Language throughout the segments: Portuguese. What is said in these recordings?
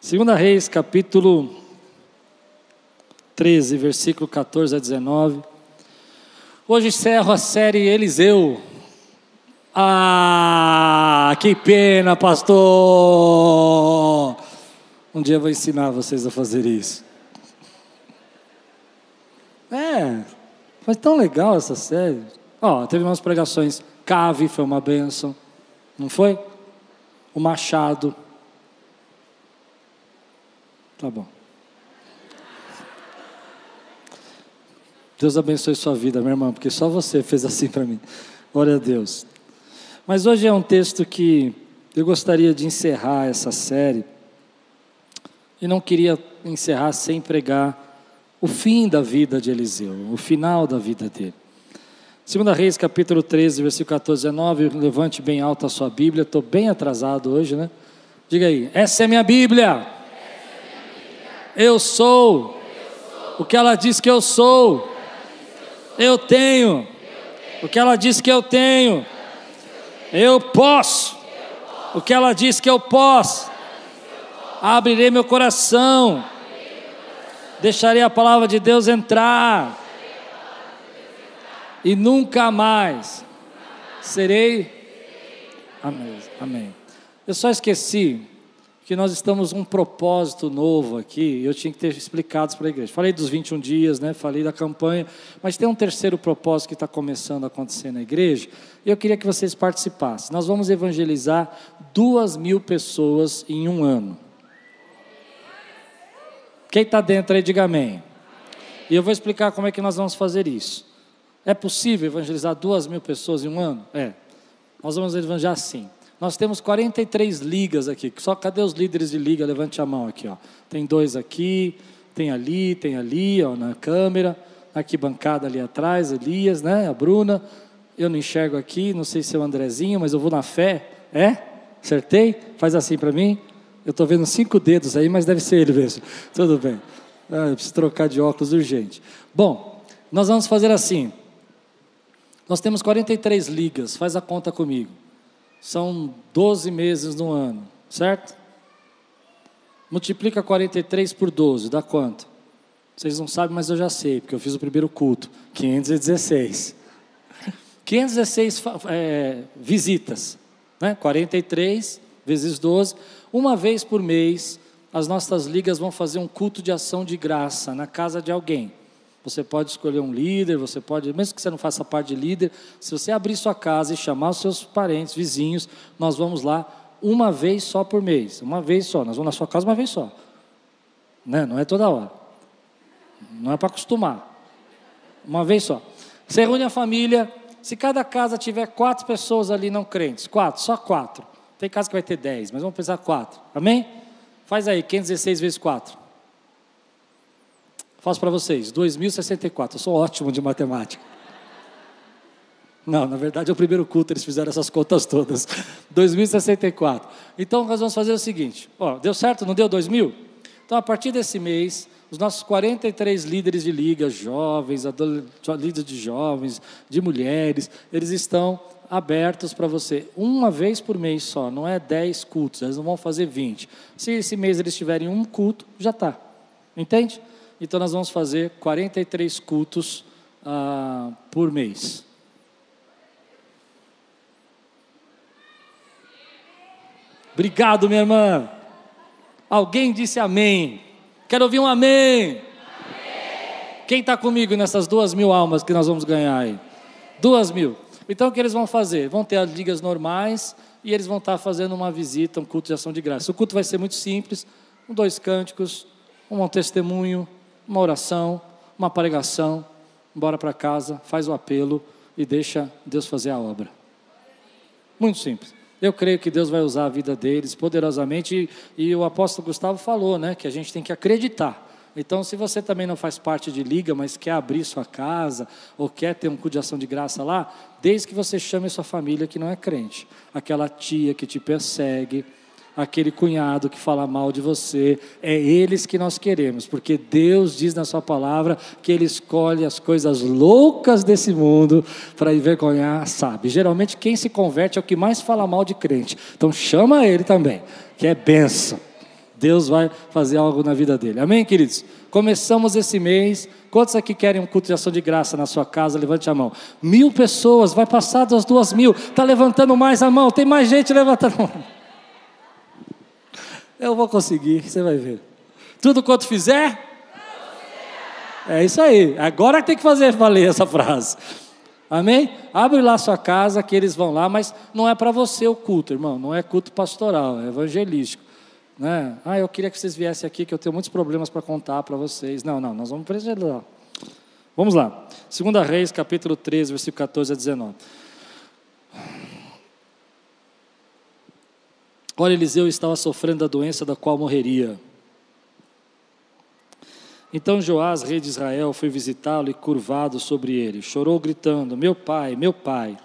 Segunda Reis, capítulo 13, versículo 14 a 19. Hoje encerro a série Eliseu. Ah, que pena, pastor! Um dia eu vou ensinar vocês a fazer isso. É, foi tão legal essa série. Ó, oh, teve umas pregações. Cave foi uma benção, não foi? O Machado. Tá bom. Deus abençoe sua vida, minha irmã, porque só você fez assim para mim. Glória a Deus. Mas hoje é um texto que eu gostaria de encerrar essa série. E não queria encerrar sem pregar o fim da vida de Eliseu, o final da vida dele. Segunda Reis, capítulo 13, versículo 14 a 19, levante bem alto a sua Bíblia, estou bem atrasado hoje, né? Diga aí, essa é minha Bíblia. Eu sou o que ela diz que eu sou. Eu tenho o que ela diz que eu tenho. Eu posso o que ela diz que eu posso. Abrirei meu coração. Deixarei a palavra de Deus entrar e nunca mais serei. Amém. Amém. Eu só esqueci que nós estamos um propósito novo aqui, eu tinha que ter explicado para a igreja. Falei dos 21 dias, né? falei da campanha, mas tem um terceiro propósito que está começando a acontecer na igreja, e eu queria que vocês participassem. Nós vamos evangelizar duas mil pessoas em um ano. Quem está dentro aí, diga amém. E eu vou explicar como é que nós vamos fazer isso. É possível evangelizar duas mil pessoas em um ano? É. Nós vamos evangelizar assim. Nós temos 43 ligas aqui. Só cadê os líderes de liga? Levante a mão aqui, ó. Tem dois aqui, tem ali, tem ali, ó, na câmera. Aqui bancada ali atrás, Elias, né? A Bruna. Eu não enxergo aqui, não sei se é o Andrezinho, mas eu vou na fé. É? Acertei? Faz assim para mim. Eu estou vendo cinco dedos aí, mas deve ser ele mesmo. Tudo bem. Ah, eu preciso trocar de óculos urgente. Bom, nós vamos fazer assim. Nós temos 43 ligas, faz a conta comigo. São 12 meses no ano, certo? Multiplica 43 por 12, dá quanto? Vocês não sabem, mas eu já sei, porque eu fiz o primeiro culto. 516. 516 é, visitas, né? 43 vezes 12. Uma vez por mês, as nossas ligas vão fazer um culto de ação de graça na casa de alguém. Você pode escolher um líder, você pode, mesmo que você não faça parte de líder, se você abrir sua casa e chamar os seus parentes, vizinhos, nós vamos lá uma vez só por mês, uma vez só. Nós vamos na sua casa uma vez só. Né? Não é toda hora. Não é para acostumar. Uma vez só. Você reúne a família. Se cada casa tiver quatro pessoas ali não crentes, quatro, só quatro. Tem casa que vai ter dez, mas vamos pensar quatro. Amém? Faz aí, 516 vezes quatro. Faço para vocês, 2064. Eu sou ótimo de matemática. Não, na verdade é o primeiro culto, eles fizeram essas contas todas. 2064. Então nós vamos fazer o seguinte: ó, deu certo? Não deu 2000? Então a partir desse mês, os nossos 43 líderes de liga, jovens, líderes de jovens, de mulheres, eles estão abertos para você uma vez por mês só, não é 10 cultos, eles não vão fazer 20. Se esse mês eles tiverem um culto, já está. Entende? Então nós vamos fazer 43 cultos ah, por mês. Obrigado, minha irmã. Alguém disse amém. Quero ouvir um amém. amém. Quem está comigo nessas duas mil almas que nós vamos ganhar aí? Duas mil. Então o que eles vão fazer? Vão ter as ligas normais e eles vão estar fazendo uma visita, um culto de ação de graça. O culto vai ser muito simples, com dois cânticos, um testemunho, uma oração, uma pregação, bora para casa, faz o apelo e deixa Deus fazer a obra. Muito simples. Eu creio que Deus vai usar a vida deles poderosamente e, e o apóstolo Gustavo falou, né, que a gente tem que acreditar. Então, se você também não faz parte de liga, mas quer abrir sua casa ou quer ter um culto de ação de graça lá, desde que você chame sua família que não é crente, aquela tia que te persegue, aquele cunhado que fala mal de você, é eles que nós queremos, porque Deus diz na Sua palavra que Ele escolhe as coisas loucas desse mundo para envergonhar, sabe? Geralmente quem se converte é o que mais fala mal de crente, então chama ele também, que é benção. Deus vai fazer algo na vida dele. Amém, queridos? Começamos esse mês. Quantos aqui querem um culto de ação de graça na sua casa? Levante a mão. Mil pessoas, vai passar das duas mil. Está levantando mais a mão, tem mais gente levantando a mão. Eu vou conseguir, você vai ver. Tudo quanto fizer? É isso aí. Agora tem que fazer valer essa frase. Amém? Abre lá sua casa que eles vão lá, mas não é para você o culto, irmão. Não é culto pastoral, é evangelístico. Né? Ah, eu queria que vocês viessem aqui, que eu tenho muitos problemas para contar para vocês. Não, não, nós vamos preservar. Vamos lá. 2 Reis, capítulo 13, versículo 14 a 19. Ora, Eliseu estava sofrendo da doença da qual morreria. Então Joás, rei de Israel, foi visitá-lo e curvado sobre ele, chorou gritando: Meu pai, meu pai,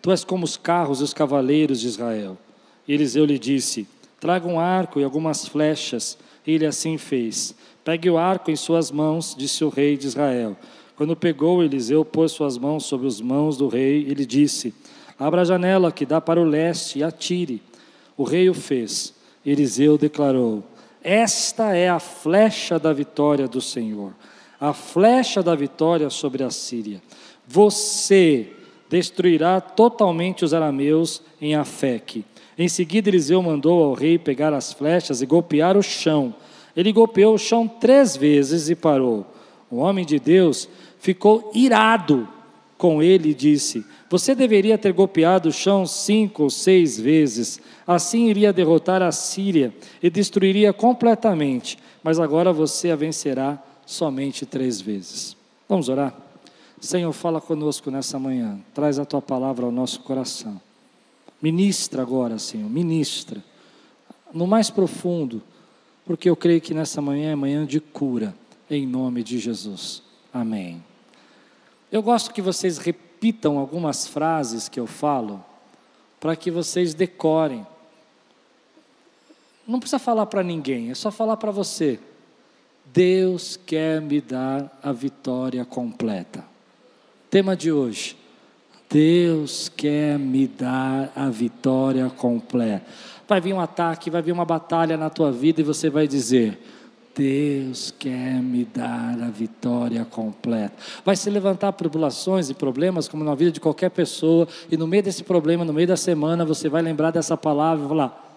tu és como os carros e os cavaleiros de Israel. E Eliseu lhe disse: Traga um arco e algumas flechas. E ele assim fez. Pegue o arco em suas mãos, disse o rei de Israel. Quando pegou, Eliseu pôs suas mãos sobre as mãos do rei e lhe disse: Abra a janela que dá para o leste e atire. O rei o fez. Eliseu declarou: Esta é a flecha da vitória do Senhor, a flecha da vitória sobre a Síria. Você destruirá totalmente os arameus em Afeque em seguida, Eliseu mandou ao rei pegar as flechas e golpear o chão. Ele golpeou o chão três vezes e parou. O homem de Deus ficou irado com ele e disse: Você deveria ter golpeado o chão cinco ou seis vezes. Assim iria derrotar a Síria e destruiria completamente. Mas agora você a vencerá somente três vezes. Vamos orar? Senhor, fala conosco nessa manhã. Traz a tua palavra ao nosso coração. Ministra agora, Senhor, ministra. No mais profundo, porque eu creio que nessa manhã é manhã de cura, em nome de Jesus. Amém. Eu gosto que vocês repitam algumas frases que eu falo, para que vocês decorem. Não precisa falar para ninguém, é só falar para você. Deus quer me dar a vitória completa. Tema de hoje: Deus quer me dar a vitória completa. Vai vir um ataque, vai vir uma batalha na tua vida e você vai dizer: Deus quer me dar a vitória completa. Vai se levantar tribulações e problemas, como na vida de qualquer pessoa, e no meio desse problema, no meio da semana, você vai lembrar dessa palavra e falar: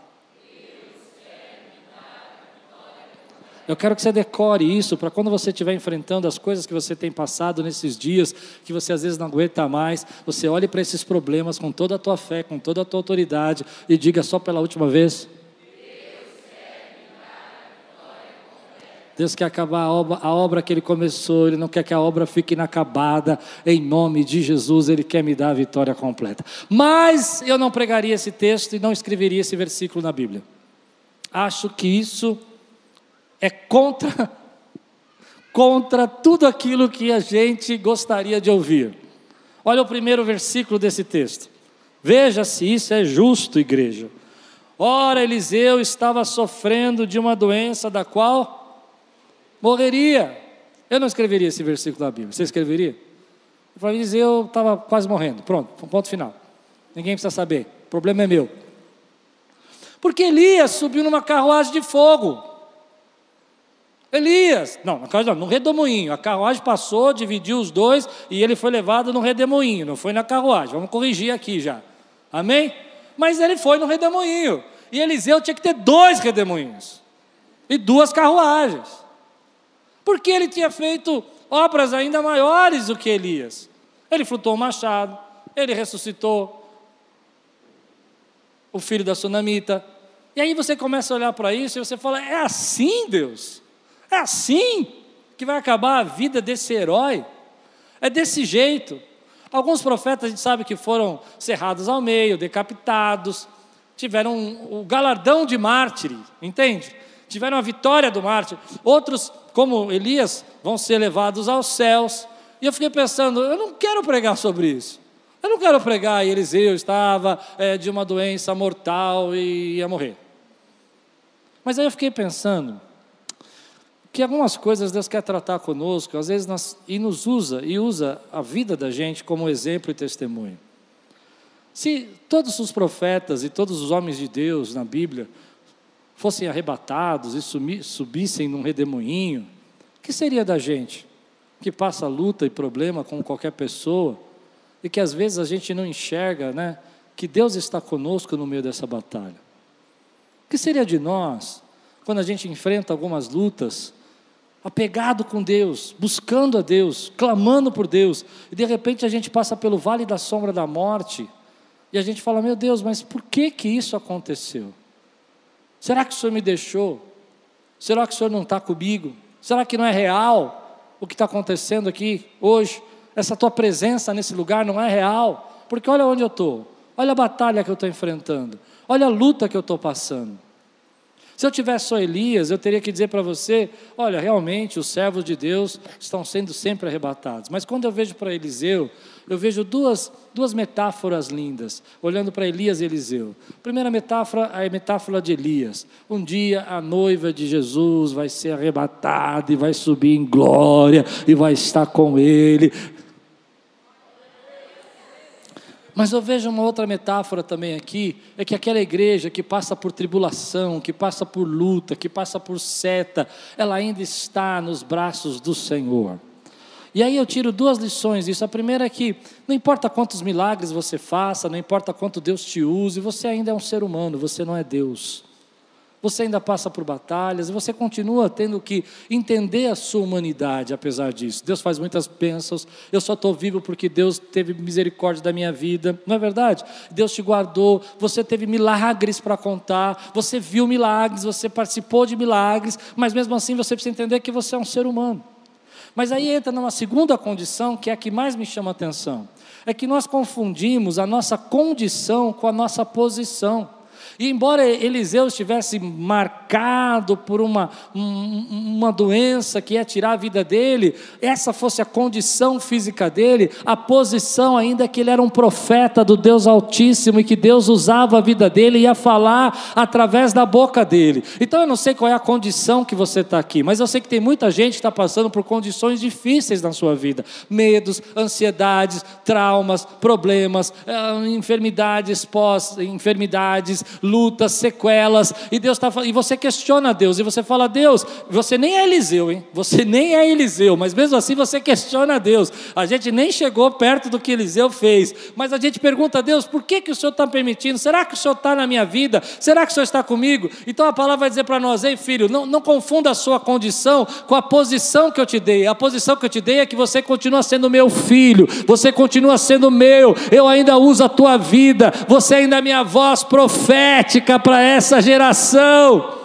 Eu quero que você decore isso para quando você estiver enfrentando as coisas que você tem passado nesses dias, que você às vezes não aguenta mais, você olhe para esses problemas com toda a tua fé, com toda a tua autoridade e diga só pela última vez: Deus quer acabar a obra, a obra, que Ele começou, Ele não quer que a obra fique inacabada, em nome de Jesus, Ele quer me dar a vitória completa. Mas eu não pregaria esse texto e não escreveria esse versículo na Bíblia. Acho que isso é contra contra tudo aquilo que a gente gostaria de ouvir. Olha o primeiro versículo desse texto. Veja se isso é justo, igreja. Ora, Eliseu estava sofrendo de uma doença da qual morreria. Eu não escreveria esse versículo na Bíblia. Você escreveria? Eu falei, Eliseu estava quase morrendo. Pronto, ponto final. Ninguém precisa saber. O problema é meu. Porque Elias subiu numa carruagem de fogo. Elias, não, no redemoinho. A carruagem passou, dividiu os dois e ele foi levado no redemoinho, não foi na carruagem. Vamos corrigir aqui já. Amém? Mas ele foi no redemoinho. E Eliseu tinha que ter dois redemoinhos e duas carruagens. Porque ele tinha feito obras ainda maiores do que Elias. Ele flutou o machado, ele ressuscitou o filho da sunamita. E aí você começa a olhar para isso e você fala: é assim, Deus? É assim que vai acabar a vida desse herói. É desse jeito. Alguns profetas a gente sabe que foram cerrados ao meio, decapitados, tiveram o galardão de mártir, entende? Tiveram a vitória do mártir. Outros, como Elias, vão ser levados aos céus. E eu fiquei pensando, eu não quero pregar sobre isso. Eu não quero pregar, e Eliseu estava é, de uma doença mortal e ia morrer. Mas aí eu fiquei pensando, que algumas coisas Deus quer tratar conosco, às vezes nós, e nos usa, e usa a vida da gente como exemplo e testemunho. Se todos os profetas e todos os homens de Deus na Bíblia fossem arrebatados e subissem num redemoinho, o que seria da gente? Que passa luta e problema com qualquer pessoa e que às vezes a gente não enxerga, né? Que Deus está conosco no meio dessa batalha. O que seria de nós quando a gente enfrenta algumas lutas, apegado com Deus, buscando a Deus, clamando por Deus, e de repente a gente passa pelo vale da sombra da morte, e a gente fala: Meu Deus, mas por que que isso aconteceu? Será que o Senhor me deixou? Será que o Senhor não está comigo? Será que não é real o que está acontecendo aqui hoje? Essa tua presença nesse lugar não é real? Porque olha onde eu estou, olha a batalha que eu estou enfrentando, olha a luta que eu estou passando. Se eu tivesse só Elias, eu teria que dizer para você: olha, realmente os servos de Deus estão sendo sempre arrebatados. Mas quando eu vejo para Eliseu, eu vejo duas, duas metáforas lindas, olhando para Elias e Eliseu. Primeira metáfora é a metáfora de Elias. Um dia a noiva de Jesus vai ser arrebatada e vai subir em glória e vai estar com ele. Mas eu vejo uma outra metáfora também aqui, é que aquela igreja que passa por tribulação, que passa por luta, que passa por seta, ela ainda está nos braços do Senhor. E aí eu tiro duas lições disso. A primeira é que não importa quantos milagres você faça, não importa quanto Deus te use, você ainda é um ser humano, você não é Deus você ainda passa por batalhas, você continua tendo que entender a sua humanidade apesar disso. Deus faz muitas bênçãos, eu só estou vivo porque Deus teve misericórdia da minha vida, não é verdade? Deus te guardou, você teve milagres para contar, você viu milagres, você participou de milagres, mas mesmo assim você precisa entender que você é um ser humano. Mas aí entra numa segunda condição, que é a que mais me chama a atenção, é que nós confundimos a nossa condição com a nossa posição. E embora Eliseu estivesse marcado por uma, uma doença que ia tirar a vida dele, essa fosse a condição física dele, a posição ainda é que ele era um profeta do Deus Altíssimo e que Deus usava a vida dele e ia falar através da boca dele. Então eu não sei qual é a condição que você está aqui, mas eu sei que tem muita gente que está passando por condições difíceis na sua vida: medos, ansiedades, traumas, problemas, eh, enfermidades pós, enfermidades, lutas, sequelas, e Deus está e você questiona Deus, e você fala, Deus, você nem é Eliseu, hein? Você nem é Eliseu, mas mesmo assim você questiona Deus. A gente nem chegou perto do que Eliseu fez, mas a gente pergunta a Deus, por que, que o Senhor está permitindo? Será que o Senhor está na minha vida? Será que o Senhor está comigo? Então a palavra vai dizer para nós, ei filho, não, não confunda a sua condição com a posição que eu te dei. A posição que eu te dei é que você continua sendo meu filho, você continua sendo meu, eu ainda uso a tua vida, você ainda é minha voz profética profética para essa geração.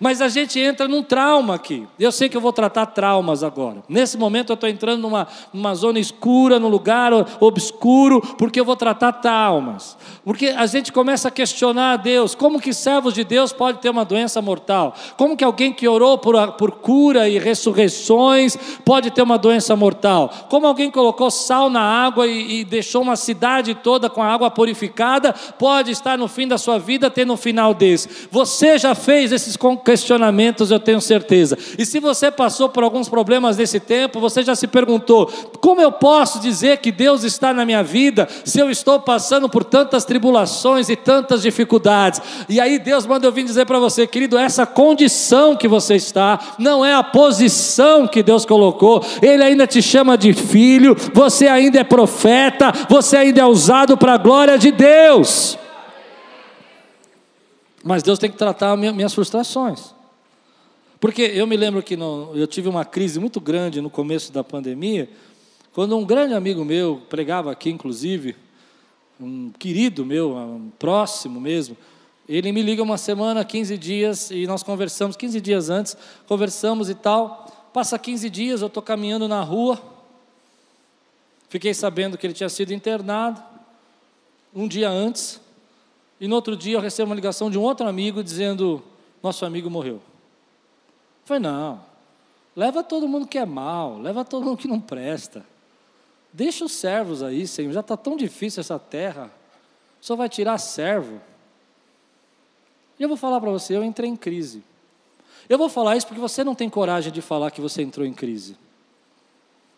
Mas a gente entra num trauma aqui. Eu sei que eu vou tratar traumas agora. Nesse momento eu estou entrando numa, numa zona escura, num lugar obscuro, porque eu vou tratar traumas. Porque a gente começa a questionar a Deus: como que servos de Deus podem ter uma doença mortal? Como que alguém que orou por, por cura e ressurreições pode ter uma doença mortal? Como alguém colocou sal na água e, e deixou uma cidade toda com a água purificada pode estar no fim da sua vida tendo um final desse? Você já fez esses questionamentos, eu tenho certeza. E se você passou por alguns problemas nesse tempo, você já se perguntou: como eu posso dizer que Deus está na minha vida se eu estou passando por tantas tribulações e tantas dificuldades? E aí Deus manda eu vir dizer para você, querido, essa condição que você está não é a posição que Deus colocou. Ele ainda te chama de filho, você ainda é profeta, você ainda é usado para a glória de Deus. Mas Deus tem que tratar minhas frustrações. Porque eu me lembro que no, eu tive uma crise muito grande no começo da pandemia, quando um grande amigo meu, pregava aqui inclusive, um querido meu, um próximo mesmo, ele me liga uma semana, 15 dias, e nós conversamos, 15 dias antes, conversamos e tal. Passa 15 dias, eu estou caminhando na rua, fiquei sabendo que ele tinha sido internado, um dia antes, e no outro dia eu recebo uma ligação de um outro amigo dizendo: nosso amigo morreu. Eu falei: não, leva todo mundo que é mal, leva todo mundo que não presta. Deixa os servos aí, Senhor, já está tão difícil essa terra. Só vai tirar servo. E eu vou falar para você: eu entrei em crise. Eu vou falar isso porque você não tem coragem de falar que você entrou em crise.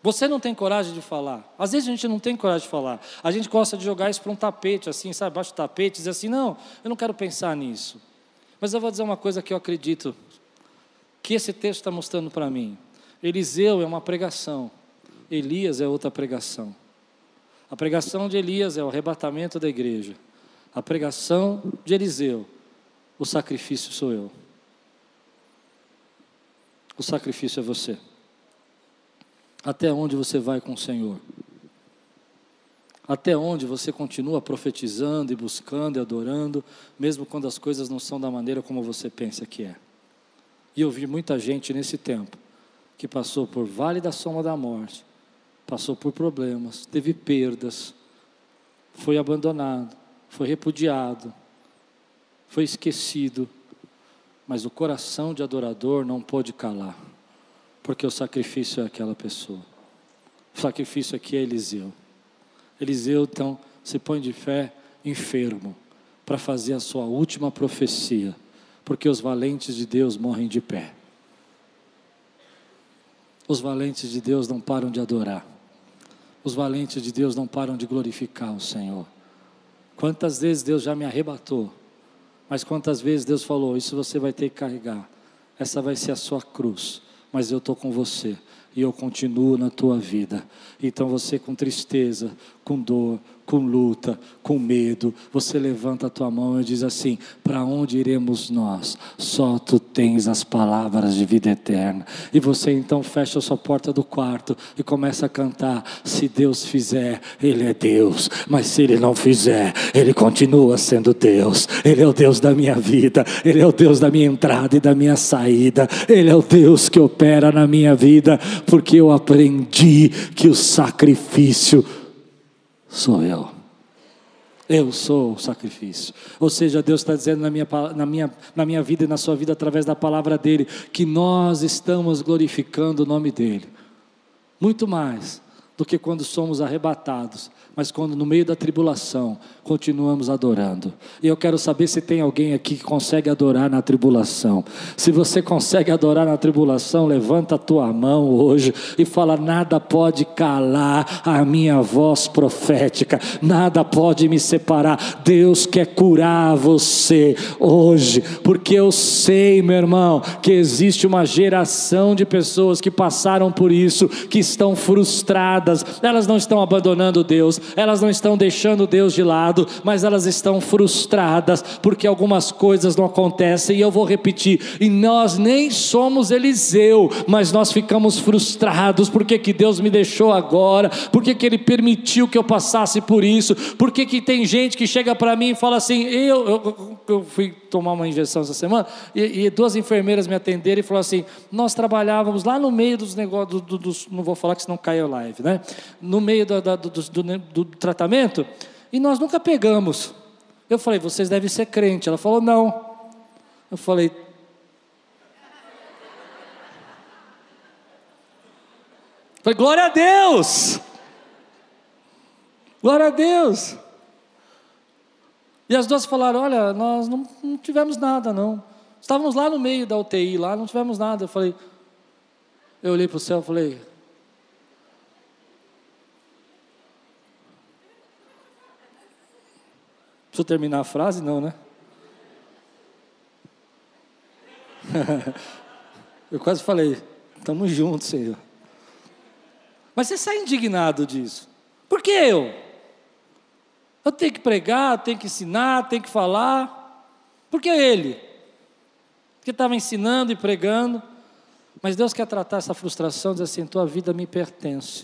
Você não tem coragem de falar. Às vezes a gente não tem coragem de falar. A gente gosta de jogar isso para um tapete, assim, sabe, abaixo do tapete, dizer assim: não, eu não quero pensar nisso. Mas eu vou dizer uma coisa que eu acredito, que esse texto está mostrando para mim. Eliseu é uma pregação, Elias é outra pregação. A pregação de Elias é o arrebatamento da igreja. A pregação de Eliseu, o sacrifício sou eu. O sacrifício é você. Até onde você vai com o Senhor? Até onde você continua profetizando e buscando e adorando, mesmo quando as coisas não são da maneira como você pensa que é? E eu vi muita gente nesse tempo que passou por vale da soma da morte, passou por problemas, teve perdas, foi abandonado, foi repudiado, foi esquecido, mas o coração de adorador não pôde calar, porque o sacrifício é aquela pessoa. O sacrifício aqui é Eliseu. Eliseu, então, se põe de fé enfermo para fazer a sua última profecia, porque os valentes de Deus morrem de pé. Os valentes de Deus não param de adorar. Os valentes de Deus não param de glorificar o Senhor. Quantas vezes Deus já me arrebatou, mas quantas vezes Deus falou: Isso você vai ter que carregar, essa vai ser a sua cruz, mas eu estou com você e eu continuo na tua vida. Então você com tristeza, com dor, com luta, com medo, você levanta a tua mão e diz assim: Para onde iremos nós? Só tu tens as palavras de vida eterna. E você então fecha a sua porta do quarto e começa a cantar: Se Deus fizer, Ele é Deus, mas se Ele não fizer, Ele continua sendo Deus. Ele é o Deus da minha vida, Ele é o Deus da minha entrada e da minha saída, Ele é o Deus que opera na minha vida, porque eu aprendi que o sacrifício sou eu. Eu sou o sacrifício. Ou seja, Deus está dizendo na minha, na, minha, na minha vida e na sua vida, através da palavra dEle, que nós estamos glorificando o nome dEle. Muito mais do que quando somos arrebatados, mas quando no meio da tribulação continuamos adorando. E eu quero saber se tem alguém aqui que consegue adorar na tribulação. Se você consegue adorar na tribulação, levanta a tua mão hoje e fala: nada pode calar a minha voz profética, nada pode me separar. Deus quer curar você hoje, porque eu sei, meu irmão, que existe uma geração de pessoas que passaram por isso, que estão frustradas, elas não estão abandonando Deus, elas não estão deixando Deus de lado, mas elas estão frustradas porque algumas coisas não acontecem. E eu vou repetir: e nós nem somos Eliseu, mas nós ficamos frustrados. Por que, Deus me deixou agora? Por que, Ele permitiu que eu passasse por isso? Por que, que tem gente que chega para mim e fala assim: eu, eu, eu, fui tomar uma injeção essa semana e, e, duas enfermeiras me atenderam e falaram assim: nós trabalhávamos lá no meio dos negócios, do, do, não vou falar que senão cai a live, né? No meio do, do, do tratamento e nós nunca pegamos. Eu falei, vocês devem ser crente. Ela falou, não. Eu falei, falei, glória a Deus! Glória a Deus! E as duas falaram: Olha, nós não, não tivemos nada, não. Estávamos lá no meio da UTI, lá, não tivemos nada. Eu falei, eu olhei para o céu e falei, Preciso terminar a frase? Não, né? Eu quase falei, estamos juntos, Senhor. Mas você sai indignado disso. Por que eu? Eu tenho que pregar, tenho que ensinar, tenho que falar. Por que ele? Porque estava ensinando e pregando. Mas Deus quer tratar essa frustração, dizer assim: tua vida me pertence.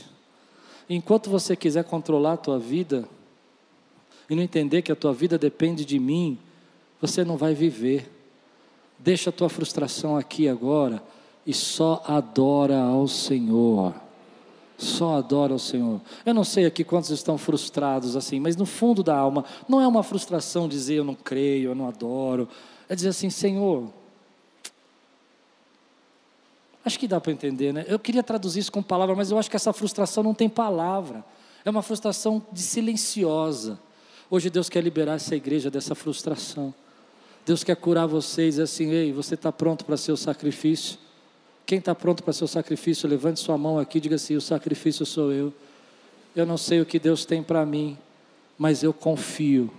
Enquanto você quiser controlar a tua vida, e não entender que a tua vida depende de mim, você não vai viver. Deixa a tua frustração aqui agora e só adora ao Senhor. Só adora ao Senhor. Eu não sei aqui quantos estão frustrados assim, mas no fundo da alma, não é uma frustração dizer eu não creio, eu não adoro. É dizer assim, Senhor. Acho que dá para entender, né? Eu queria traduzir isso com palavra, mas eu acho que essa frustração não tem palavra. É uma frustração de silenciosa. Hoje Deus quer liberar essa igreja dessa frustração. Deus quer curar vocês assim, ei, você está pronto para ser o sacrifício? Quem está pronto para ser o sacrifício, levante sua mão aqui e diga assim: o sacrifício sou eu. Eu não sei o que Deus tem para mim, mas eu confio,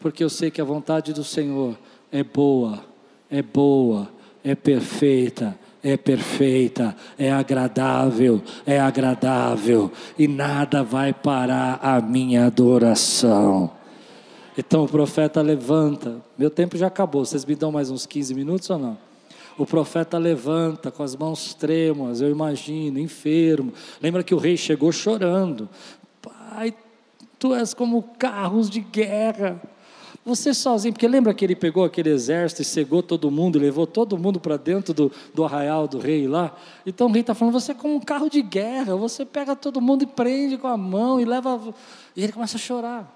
porque eu sei que a vontade do Senhor é boa, é boa, é perfeita, é perfeita, é agradável, é agradável, e nada vai parar a minha adoração. Então o profeta levanta, meu tempo já acabou, vocês me dão mais uns 15 minutos ou não? O profeta levanta com as mãos trêmulas, eu imagino, enfermo. Lembra que o rei chegou chorando. Pai, tu és como carros de guerra. Você sozinho, porque lembra que ele pegou aquele exército e cegou todo mundo, levou todo mundo para dentro do, do arraial do rei lá. Então o rei está falando: você é como um carro de guerra, você pega todo mundo e prende com a mão e leva. E ele começa a chorar.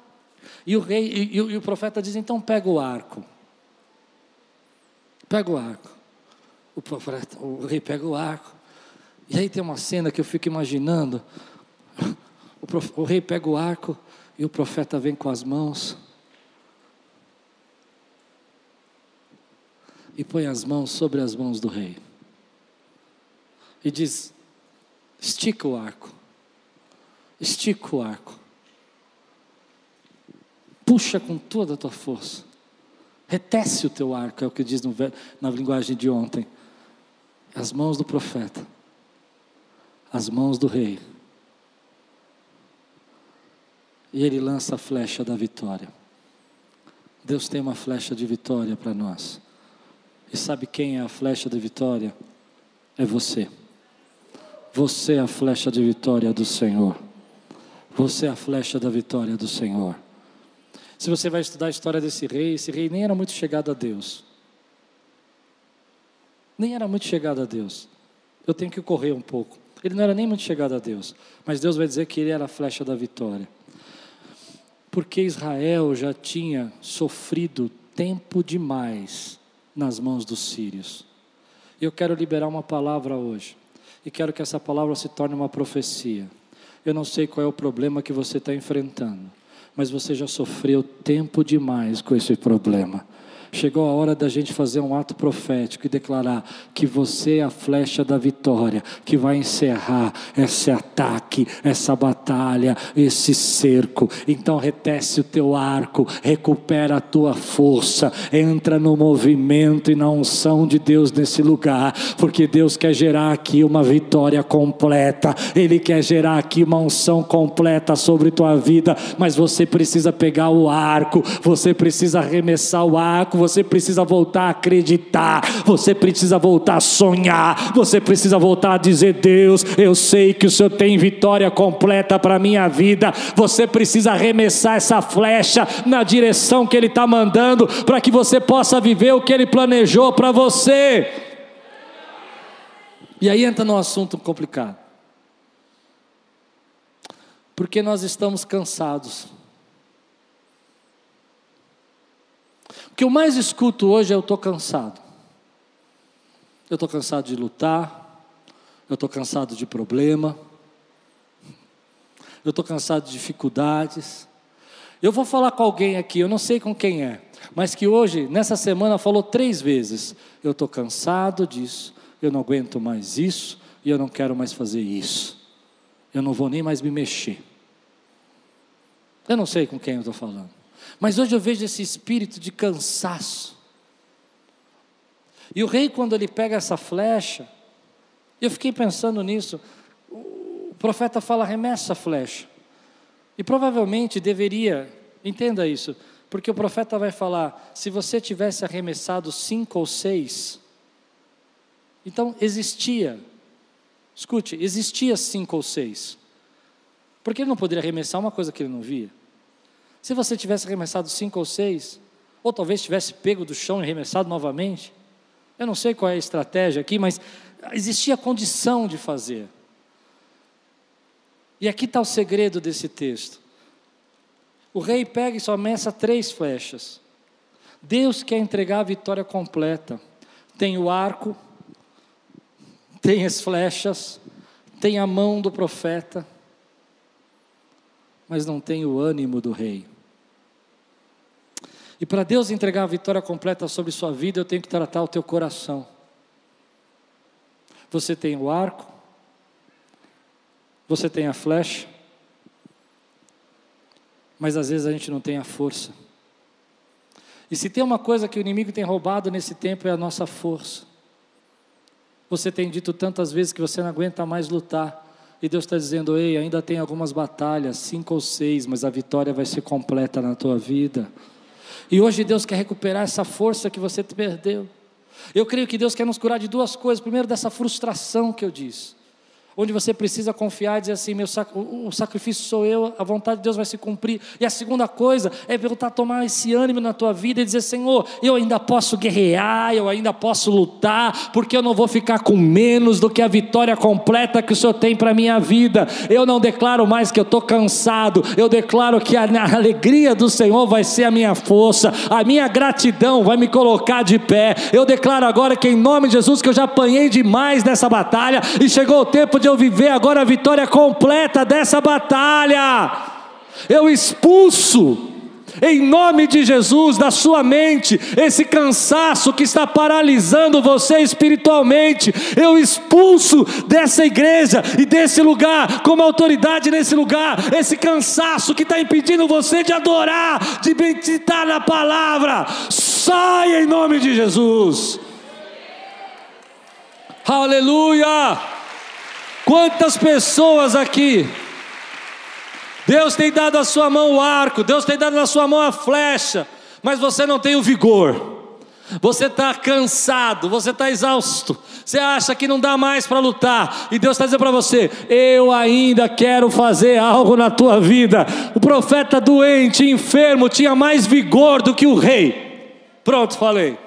E o rei, e, e, e o profeta diz: então pega o arco. Pega o arco. O, o rei pega o arco. E aí tem uma cena que eu fico imaginando. O, prof, o rei pega o arco e o profeta vem com as mãos e põe as mãos sobre as mãos do rei. E diz: estica o arco, estica o arco, puxa com toda a tua força, retece o teu arco, é o que diz no, na linguagem de ontem. As mãos do profeta, as mãos do rei. E ele lança a flecha da vitória. Deus tem uma flecha de vitória para nós. E sabe quem é a flecha de vitória? É você. Você é a flecha de vitória do Senhor. Você é a flecha da vitória do Senhor. Se você vai estudar a história desse rei, esse rei nem era muito chegado a Deus. Nem era muito chegado a Deus. Eu tenho que correr um pouco. Ele não era nem muito chegado a Deus. Mas Deus vai dizer que ele era a flecha da vitória. Porque Israel já tinha sofrido tempo demais nas mãos dos sírios. Eu quero liberar uma palavra hoje, e quero que essa palavra se torne uma profecia. Eu não sei qual é o problema que você está enfrentando, mas você já sofreu tempo demais com esse problema. Chegou a hora da gente fazer um ato profético e declarar que você é a flecha da vitória, que vai encerrar esse ataque, essa batalha, esse cerco. Então retece o teu arco, recupera a tua força, entra no movimento e na unção de Deus nesse lugar, porque Deus quer gerar aqui uma vitória completa. Ele quer gerar aqui uma unção completa sobre tua vida, mas você precisa pegar o arco, você precisa arremessar o arco você precisa voltar a acreditar, você precisa voltar a sonhar, você precisa voltar a dizer: Deus, eu sei que o Senhor tem vitória completa para a minha vida. Você precisa arremessar essa flecha na direção que Ele está mandando, para que você possa viver o que Ele planejou para você. E aí entra num assunto complicado. Porque nós estamos cansados. Que eu mais escuto hoje é eu estou cansado. Eu estou cansado de lutar, eu estou cansado de problema, eu estou cansado de dificuldades. Eu vou falar com alguém aqui, eu não sei com quem é, mas que hoje, nessa semana, falou três vezes: Eu estou cansado disso, eu não aguento mais isso e eu não quero mais fazer isso. Eu não vou nem mais me mexer. Eu não sei com quem eu estou falando. Mas hoje eu vejo esse espírito de cansaço. E o rei, quando ele pega essa flecha, eu fiquei pensando nisso. O profeta fala: remessa a flecha. E provavelmente deveria, entenda isso, porque o profeta vai falar: se você tivesse arremessado cinco ou seis, então existia, escute, existia cinco ou seis. Porque ele não poderia arremessar uma coisa que ele não via. Se você tivesse arremessado cinco ou seis, ou talvez tivesse pego do chão e arremessado novamente, eu não sei qual é a estratégia aqui, mas existia condição de fazer. E aqui está o segredo desse texto. O rei pega e só ameaça três flechas. Deus quer entregar a vitória completa. Tem o arco, tem as flechas, tem a mão do profeta mas não tem o ânimo do rei. E para Deus entregar a vitória completa sobre sua vida, eu tenho que tratar o teu coração. Você tem o arco, você tem a flecha, mas às vezes a gente não tem a força. E se tem uma coisa que o inimigo tem roubado nesse tempo é a nossa força. Você tem dito tantas vezes que você não aguenta mais lutar. E Deus está dizendo: Ei, ainda tem algumas batalhas, cinco ou seis, mas a vitória vai ser completa na tua vida. E hoje Deus quer recuperar essa força que você perdeu. Eu creio que Deus quer nos curar de duas coisas. Primeiro, dessa frustração que eu disse onde você precisa confiar e dizer assim: meu sac o sacrifício sou eu, a vontade de Deus vai se cumprir. E a segunda coisa é voltar a tomar esse ânimo na tua vida e dizer: Senhor, eu ainda posso guerrear, eu ainda posso lutar, porque eu não vou ficar com menos do que a vitória completa que o Senhor tem para a minha vida. Eu não declaro mais que eu estou cansado, eu declaro que a, a alegria do Senhor vai ser a minha força, a minha gratidão vai me colocar de pé. Eu declaro agora que em nome de Jesus, que eu já apanhei demais nessa batalha e chegou o tempo de eu viver agora a vitória completa dessa batalha. Eu expulso em nome de Jesus, da sua mente, esse cansaço que está paralisando você espiritualmente, eu expulso dessa igreja e desse lugar, como autoridade nesse lugar, esse cansaço que está impedindo você de adorar, de meditar na palavra, sai em nome de Jesus. Aleluia! Quantas pessoas aqui, Deus tem dado à sua mão o arco, Deus tem dado na sua mão a flecha, mas você não tem o vigor, você está cansado, você está exausto, você acha que não dá mais para lutar, e Deus está dizendo para você: Eu ainda quero fazer algo na tua vida. O profeta doente, enfermo, tinha mais vigor do que o rei. Pronto, falei.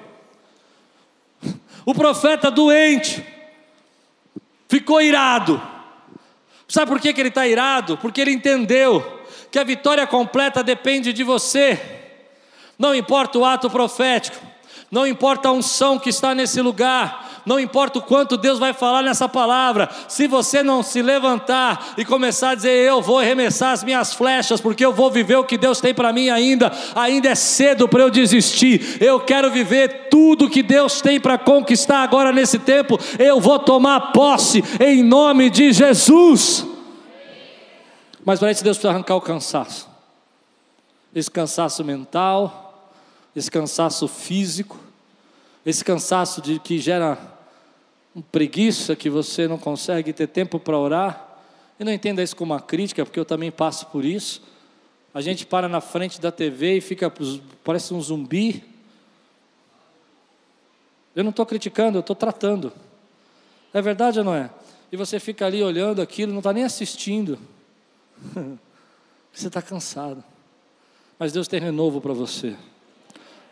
O profeta doente, ficou irado. Sabe por que, que ele está irado? Porque ele entendeu que a vitória completa depende de você. Não importa o ato profético, não importa a unção que está nesse lugar, não importa o quanto Deus vai falar nessa palavra, se você não se levantar e começar a dizer, eu vou arremessar as minhas flechas, porque eu vou viver o que Deus tem para mim ainda, ainda é cedo para eu desistir, eu quero viver tudo que Deus tem para conquistar agora nesse tempo, eu vou tomar posse em nome de Jesus. Mas para isso Deus precisa arrancar o cansaço, esse cansaço mental, esse cansaço físico, esse cansaço de que gera um preguiça que você não consegue ter tempo para orar. E não entenda isso como uma crítica, porque eu também passo por isso. A gente para na frente da TV e fica, parece um zumbi. Eu não estou criticando, eu estou tratando. É verdade ou não é? E você fica ali olhando aquilo, não está nem assistindo. Você está cansado. Mas Deus tem renovo para você.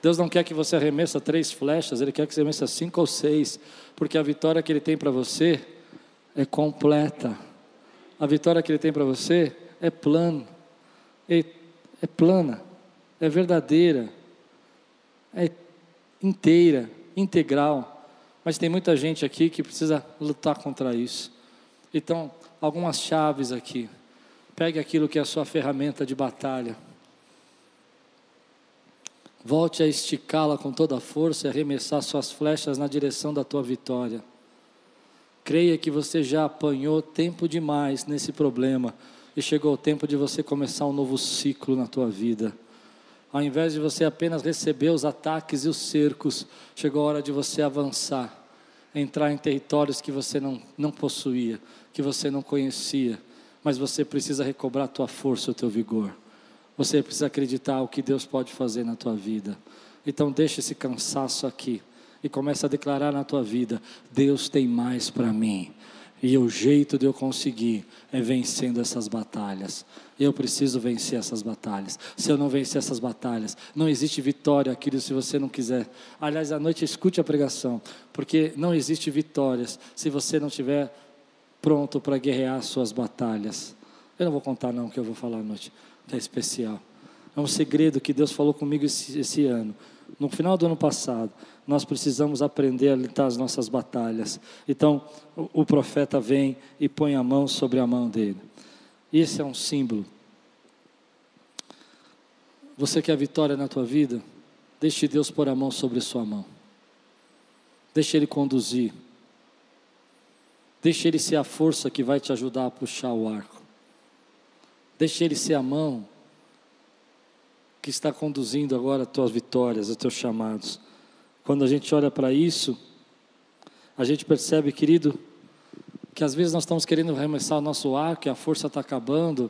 Deus não quer que você arremessa três flechas, Ele quer que você arremessa cinco ou seis, porque a vitória que Ele tem para você é completa. A vitória que Ele tem para você é plano, é, é plana, é verdadeira, é inteira, integral. Mas tem muita gente aqui que precisa lutar contra isso. Então, algumas chaves aqui. Pegue aquilo que é a sua ferramenta de batalha Volte a esticá-la com toda a força e arremessar suas flechas na direção da tua vitória. Creia que você já apanhou tempo demais nesse problema e chegou o tempo de você começar um novo ciclo na tua vida. Ao invés de você apenas receber os ataques e os cercos, chegou a hora de você avançar, entrar em territórios que você não, não possuía, que você não conhecia, mas você precisa recobrar a tua força, o teu vigor. Você precisa acreditar o que Deus pode fazer na tua vida. Então deixa esse cansaço aqui e começa a declarar na tua vida: Deus tem mais para mim. E o jeito de eu conseguir é vencendo essas batalhas. Eu preciso vencer essas batalhas. Se eu não vencer essas batalhas, não existe vitória, querido, se você não quiser. Aliás, à noite escute a pregação, porque não existe vitórias se você não estiver pronto para guerrear suas batalhas. Eu não vou contar não o que eu vou falar à noite é especial. É um segredo que Deus falou comigo esse, esse ano. No final do ano passado, nós precisamos aprender a lutar as nossas batalhas. Então, o, o profeta vem e põe a mão sobre a mão dele. Esse é um símbolo. Você quer vitória na tua vida? Deixe Deus pôr a mão sobre a sua mão. Deixe Ele conduzir. Deixe Ele ser a força que vai te ajudar a puxar o arco. Deixe Ele ser a mão que está conduzindo agora as tuas vitórias, os teus chamados. Quando a gente olha para isso, a gente percebe, querido, que às vezes nós estamos querendo arremessar o nosso ar, que a força está acabando,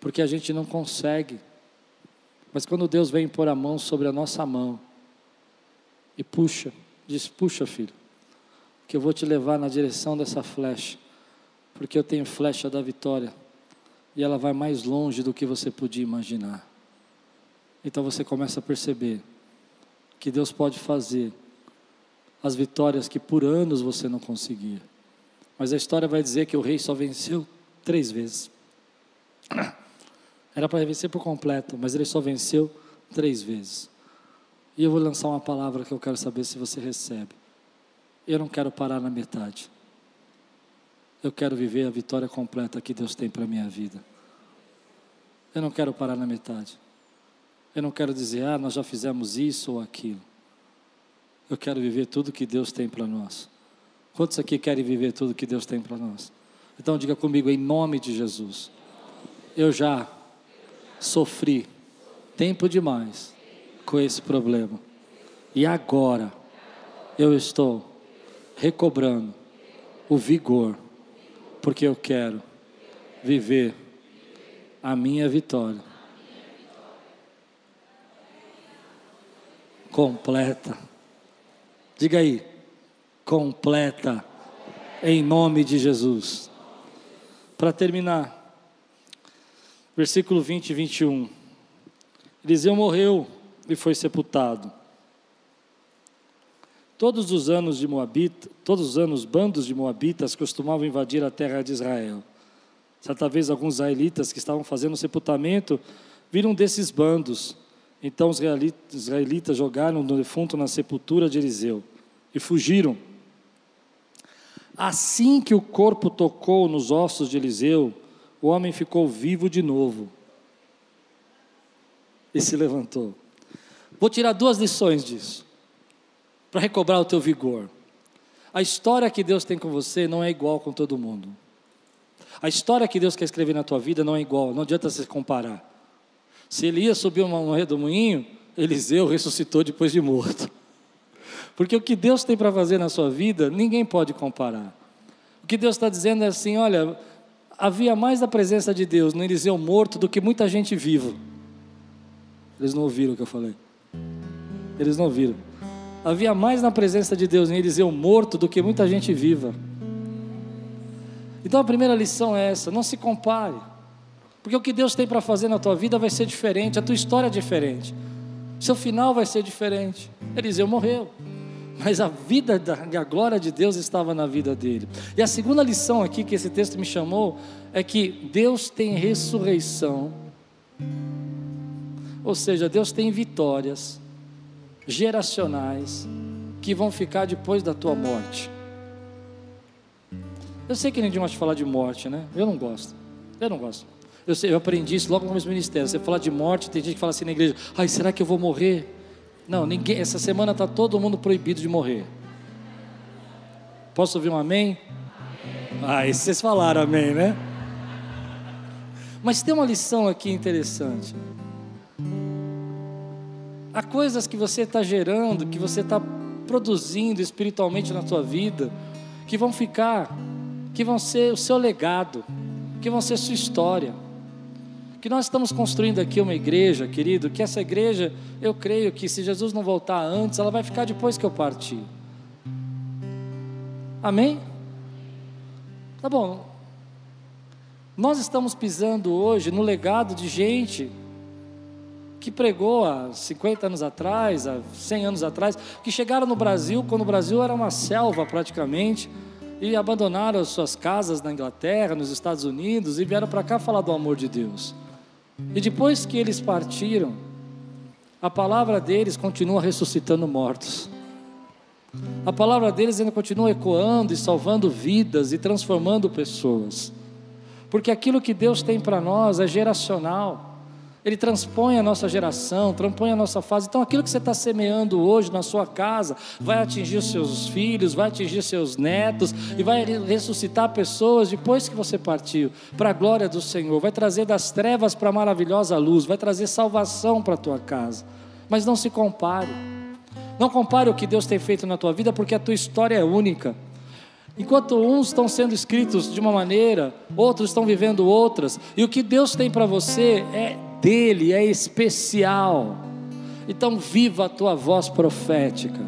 porque a gente não consegue. Mas quando Deus vem pôr a mão sobre a nossa mão e puxa, diz: Puxa, filho, que eu vou te levar na direção dessa flecha, porque eu tenho flecha da vitória e ela vai mais longe do que você podia imaginar. Então você começa a perceber que Deus pode fazer as vitórias que por anos você não conseguia. Mas a história vai dizer que o rei só venceu três vezes. Era para vencer por completo, mas ele só venceu três vezes. E eu vou lançar uma palavra que eu quero saber se você recebe. Eu não quero parar na metade. Eu quero viver a vitória completa que Deus tem para a minha vida. Eu não quero parar na metade. Eu não quero dizer, ah, nós já fizemos isso ou aquilo. Eu quero viver tudo que Deus tem para nós. Quantos aqui querem viver tudo que Deus tem para nós? Então diga comigo, em nome de Jesus. Eu já sofri tempo demais com esse problema. E agora eu estou recobrando o vigor, porque eu quero viver a minha vitória completa. Diga aí, completa, em nome de Jesus. Para terminar, versículo 20 e 21. Eliseu morreu e foi sepultado. Todos os anos de Moabita, todos os anos bandos de moabitas costumavam invadir a terra de Israel. Certa vez alguns israelitas que estavam fazendo o sepultamento viram desses bandos então os israelitas jogaram o defunto na sepultura de Eliseu e fugiram. Assim que o corpo tocou nos ossos de Eliseu, o homem ficou vivo de novo e se levantou. Vou tirar duas lições disso, para recobrar o teu vigor. A história que Deus tem com você não é igual com todo mundo. A história que Deus quer escrever na tua vida não é igual, não adianta se comparar. Se Elias subiu no redemoinho, Eliseu ressuscitou depois de morto. Porque o que Deus tem para fazer na sua vida, ninguém pode comparar. O que Deus está dizendo é assim: olha, havia mais da presença de Deus no Eliseu morto do que muita gente viva. Eles não ouviram o que eu falei. Eles não ouviram. Havia mais na presença de Deus em Eliseu morto do que muita gente viva. Então a primeira lição é essa: não se compare. Porque o que Deus tem para fazer na tua vida vai ser diferente, a tua história é diferente, seu final vai ser diferente. Eliseu morreu, mas a vida da a glória de Deus estava na vida dele. E a segunda lição aqui que esse texto me chamou é que Deus tem ressurreição, ou seja, Deus tem vitórias geracionais que vão ficar depois da tua morte. Eu sei que ninguém gosta de falar de morte, né? Eu não gosto. Eu não gosto. Eu, sei, eu aprendi isso logo no do ministério. Você fala de morte, tem gente que fala assim na igreja: ai, será que eu vou morrer? Não, ninguém. Essa semana está todo mundo proibido de morrer. Posso ouvir um amém? Ah, vocês falaram amém, né? Mas tem uma lição aqui interessante. Há coisas que você está gerando, que você está produzindo espiritualmente na sua vida, que vão ficar, que vão ser o seu legado, que vão ser sua história que nós estamos construindo aqui uma igreja, querido, que essa igreja, eu creio que se Jesus não voltar antes, ela vai ficar depois que eu partir. Amém? Tá bom. Nós estamos pisando hoje no legado de gente que pregou há 50 anos atrás, há 100 anos atrás, que chegaram no Brasil quando o Brasil era uma selva praticamente, e abandonaram as suas casas na Inglaterra, nos Estados Unidos e vieram para cá falar do amor de Deus. E depois que eles partiram, a palavra deles continua ressuscitando mortos. A palavra deles ainda continua ecoando e salvando vidas e transformando pessoas. Porque aquilo que Deus tem para nós é geracional. Ele transpõe a nossa geração, transpõe a nossa fase. Então, aquilo que você está semeando hoje na sua casa vai atingir os seus filhos, vai atingir seus netos e vai ressuscitar pessoas depois que você partiu, para a glória do Senhor. Vai trazer das trevas para a maravilhosa luz, vai trazer salvação para a tua casa. Mas não se compare. Não compare o que Deus tem feito na tua vida, porque a tua história é única. Enquanto uns estão sendo escritos de uma maneira, outros estão vivendo outras, e o que Deus tem para você é dele, é especial. Então, viva a tua voz profética,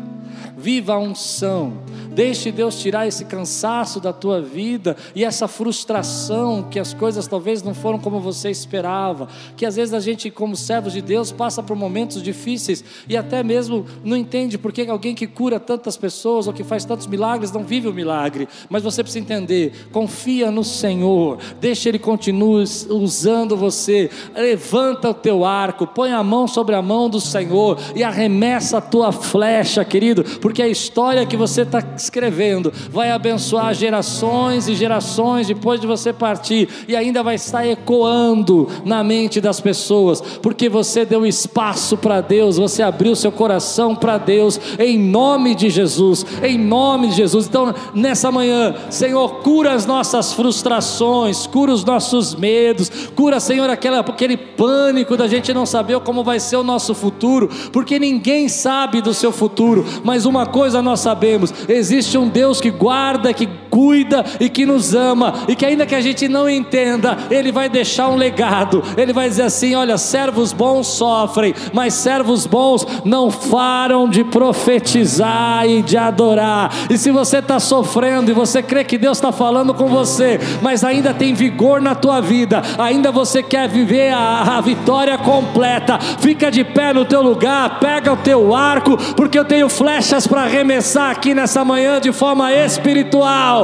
viva a unção, Deixe Deus tirar esse cansaço da tua vida e essa frustração que as coisas talvez não foram como você esperava, que às vezes a gente, como servos de Deus, passa por momentos difíceis e até mesmo não entende por que alguém que cura tantas pessoas ou que faz tantos milagres não vive o milagre. Mas você precisa entender, confia no Senhor, deixa Ele continue usando você, levanta o teu arco, põe a mão sobre a mão do Senhor e arremessa a tua flecha, querido, porque a história que você está escrevendo, vai abençoar gerações e gerações depois de você partir, e ainda vai estar ecoando na mente das pessoas, porque você deu espaço para Deus, você abriu seu coração para Deus, em nome de Jesus, em nome de Jesus. Então, nessa manhã, Senhor, cura as nossas frustrações, cura os nossos medos, cura, Senhor, aquela, aquele pânico da gente não saber como vai ser o nosso futuro, porque ninguém sabe do seu futuro, mas uma coisa nós sabemos: existe existe um Deus que guarda, que cuida e que nos ama, e que ainda que a gente não entenda, Ele vai deixar um legado, Ele vai dizer assim: olha, servos bons sofrem, mas servos bons não param de profetizar e de adorar. E se você está sofrendo e você crê que Deus está falando com você, mas ainda tem vigor na tua vida, ainda você quer viver a, a vitória completa, fica de pé no teu lugar, pega o teu arco, porque eu tenho flechas para arremessar aqui nessa manhã manhã de forma espiritual.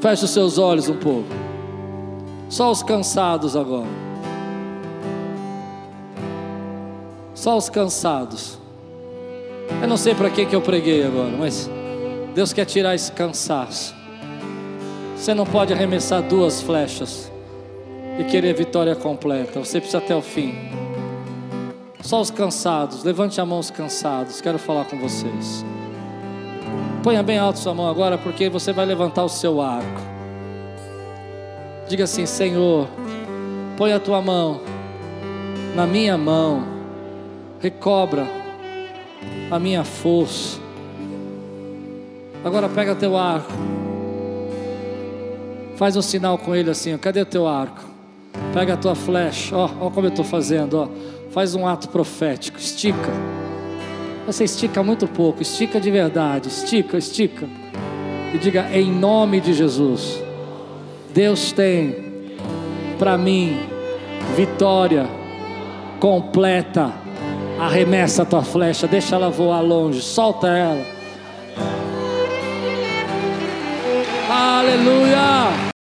Feche os seus olhos um pouco. Só os cansados agora. Só os cansados. Eu não sei para que, que eu preguei agora, mas Deus quer tirar esse cansaço. Você não pode arremessar duas flechas e querer vitória completa. Você precisa até o fim. Só os cansados, levante a mão os cansados, quero falar com vocês. Ponha bem alto sua mão agora, porque você vai levantar o seu arco. Diga assim: Senhor, põe a tua mão na minha mão, recobra a minha força. Agora pega teu arco, faz um sinal com ele assim: cadê o teu arco? Pega a tua flecha, ó, ó como eu estou fazendo, ó faz um ato profético, estica. Você estica muito pouco, estica de verdade, estica, estica. E diga: em nome de Jesus, Deus tem para mim vitória completa. Arremessa a tua flecha, deixa ela voar longe, solta ela. Aleluia!